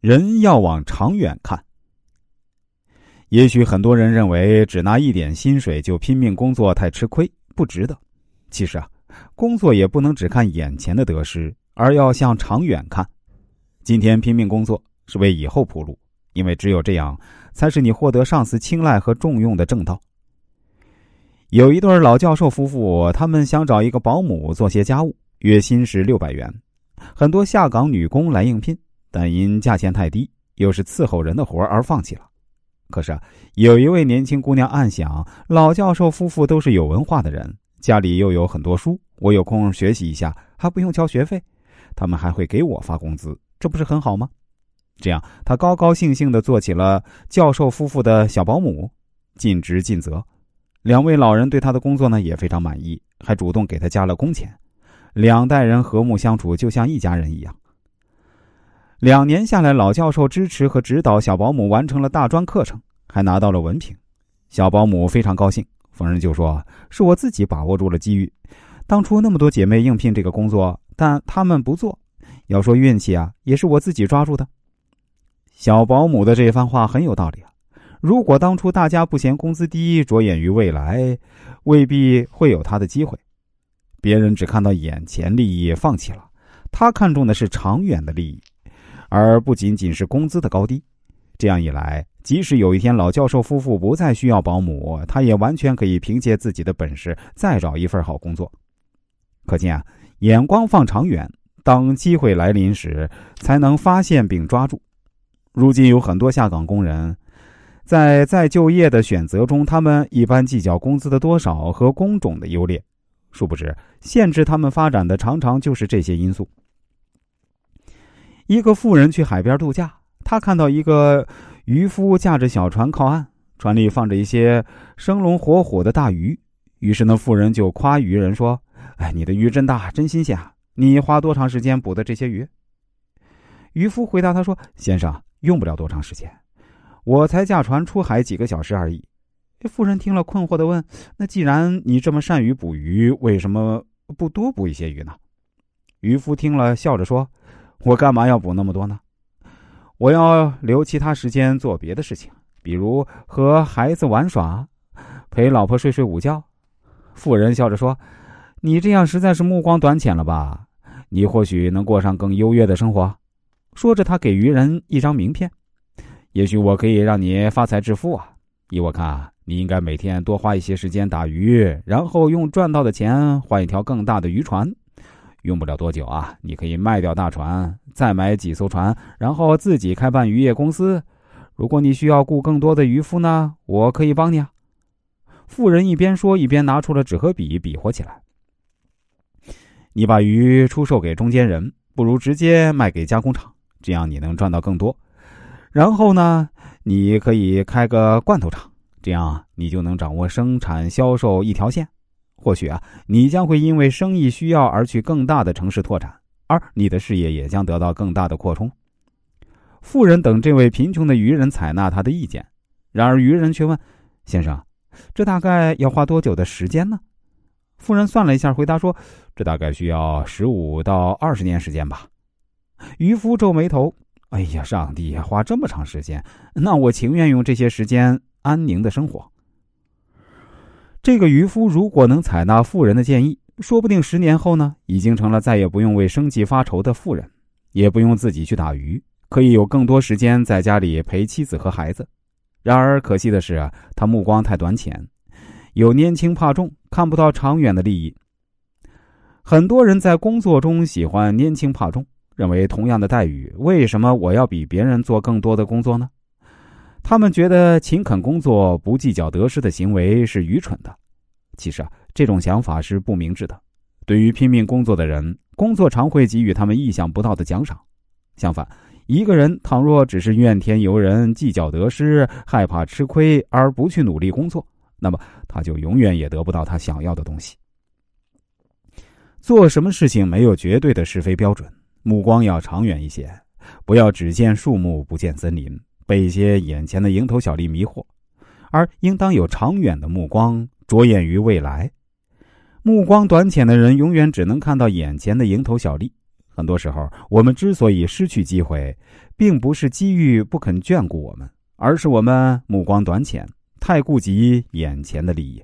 人要往长远看。也许很多人认为只拿一点薪水就拼命工作太吃亏，不值得。其实啊，工作也不能只看眼前的得失，而要向长远看。今天拼命工作是为以后铺路，因为只有这样，才是你获得上司青睐和重用的正道。有一对老教授夫妇，他们想找一个保姆做些家务，月薪是六百元。很多下岗女工来应聘，但因价钱太低，又是伺候人的活而放弃了。可是啊，有一位年轻姑娘暗想：老教授夫妇都是有文化的人，家里又有很多书，我有空学习一下，还不用交学费，他们还会给我发工资，这不是很好吗？这样，她高高兴兴的做起了教授夫妇的小保姆，尽职尽责。两位老人对她的工作呢也非常满意，还主动给她加了工钱。两代人和睦相处，就像一家人一样。两年下来，老教授支持和指导小保姆完成了大专课程，还拿到了文凭。小保姆非常高兴，逢人就说：“是我自己把握住了机遇。当初那么多姐妹应聘这个工作，但她们不做。要说运气啊，也是我自己抓住的。”小保姆的这番话很有道理啊！如果当初大家不嫌工资低，着眼于未来，未必会有他的机会。别人只看到眼前利益，放弃了；他看重的是长远的利益。而不仅仅是工资的高低，这样一来，即使有一天老教授夫妇不再需要保姆，他也完全可以凭借自己的本事再找一份好工作。可见啊，眼光放长远，当机会来临时，才能发现并抓住。如今有很多下岗工人，在再就业的选择中，他们一般计较工资的多少和工种的优劣，殊不知限制他们发展的常常就是这些因素。一个妇人去海边度假，她看到一个渔夫驾着小船靠岸，船里放着一些生龙活虎的大鱼。于是那妇人就夸渔人说：“哎，你的鱼真大，真新鲜啊！你花多长时间捕的这些鱼？”渔夫回答他说：“先生，用不了多长时间，我才驾船出海几个小时而已。”这妇人听了，困惑的问：“那既然你这么善于捕鱼，为什么不多捕一些鱼呢？”渔夫听了，笑着说。我干嘛要补那么多呢？我要留其他时间做别的事情，比如和孩子玩耍，陪老婆睡睡午觉。妇人笑着说：“你这样实在是目光短浅了吧？你或许能过上更优越的生活。”说着，他给渔人一张名片：“也许我可以让你发财致富啊！依我看，你应该每天多花一些时间打鱼，然后用赚到的钱换一条更大的渔船。”用不了多久啊，你可以卖掉大船，再买几艘船，然后自己开办渔业公司。如果你需要雇更多的渔夫呢，我可以帮你啊。妇人一边说，一边拿出了纸和笔，比划起来。你把鱼出售给中间人，不如直接卖给加工厂，这样你能赚到更多。然后呢，你可以开个罐头厂，这样你就能掌握生产、销售一条线。或许啊，你将会因为生意需要而去更大的城市拓展，而你的事业也将得到更大的扩充。富人等这位贫穷的渔人采纳他的意见，然而渔人却问：“先生，这大概要花多久的时间呢？”富人算了一下，回答说：“这大概需要十五到二十年时间吧。”渔夫皱眉头：“哎呀，上帝呀，花这么长时间，那我情愿用这些时间安宁的生活。”这个渔夫如果能采纳富人的建议，说不定十年后呢，已经成了再也不用为生计发愁的富人，也不用自己去打鱼，可以有更多时间在家里陪妻子和孩子。然而可惜的是，他目光太短浅，有年轻怕重，看不到长远的利益。很多人在工作中喜欢年轻怕重，认为同样的待遇，为什么我要比别人做更多的工作呢？他们觉得勤恳工作、不计较得失的行为是愚蠢的。其实啊，这种想法是不明智的。对于拼命工作的人，工作常会给予他们意想不到的奖赏。相反，一个人倘若只是怨天尤人、计较得失、害怕吃亏而不去努力工作，那么他就永远也得不到他想要的东西。做什么事情没有绝对的是非标准，目光要长远一些，不要只见树木不见森林。被一些眼前的蝇头小利迷惑，而应当有长远的目光，着眼于未来。目光短浅的人永远只能看到眼前的蝇头小利，很多时候，我们之所以失去机会，并不是机遇不肯眷顾我们，而是我们目光短浅，太顾及眼前的利益。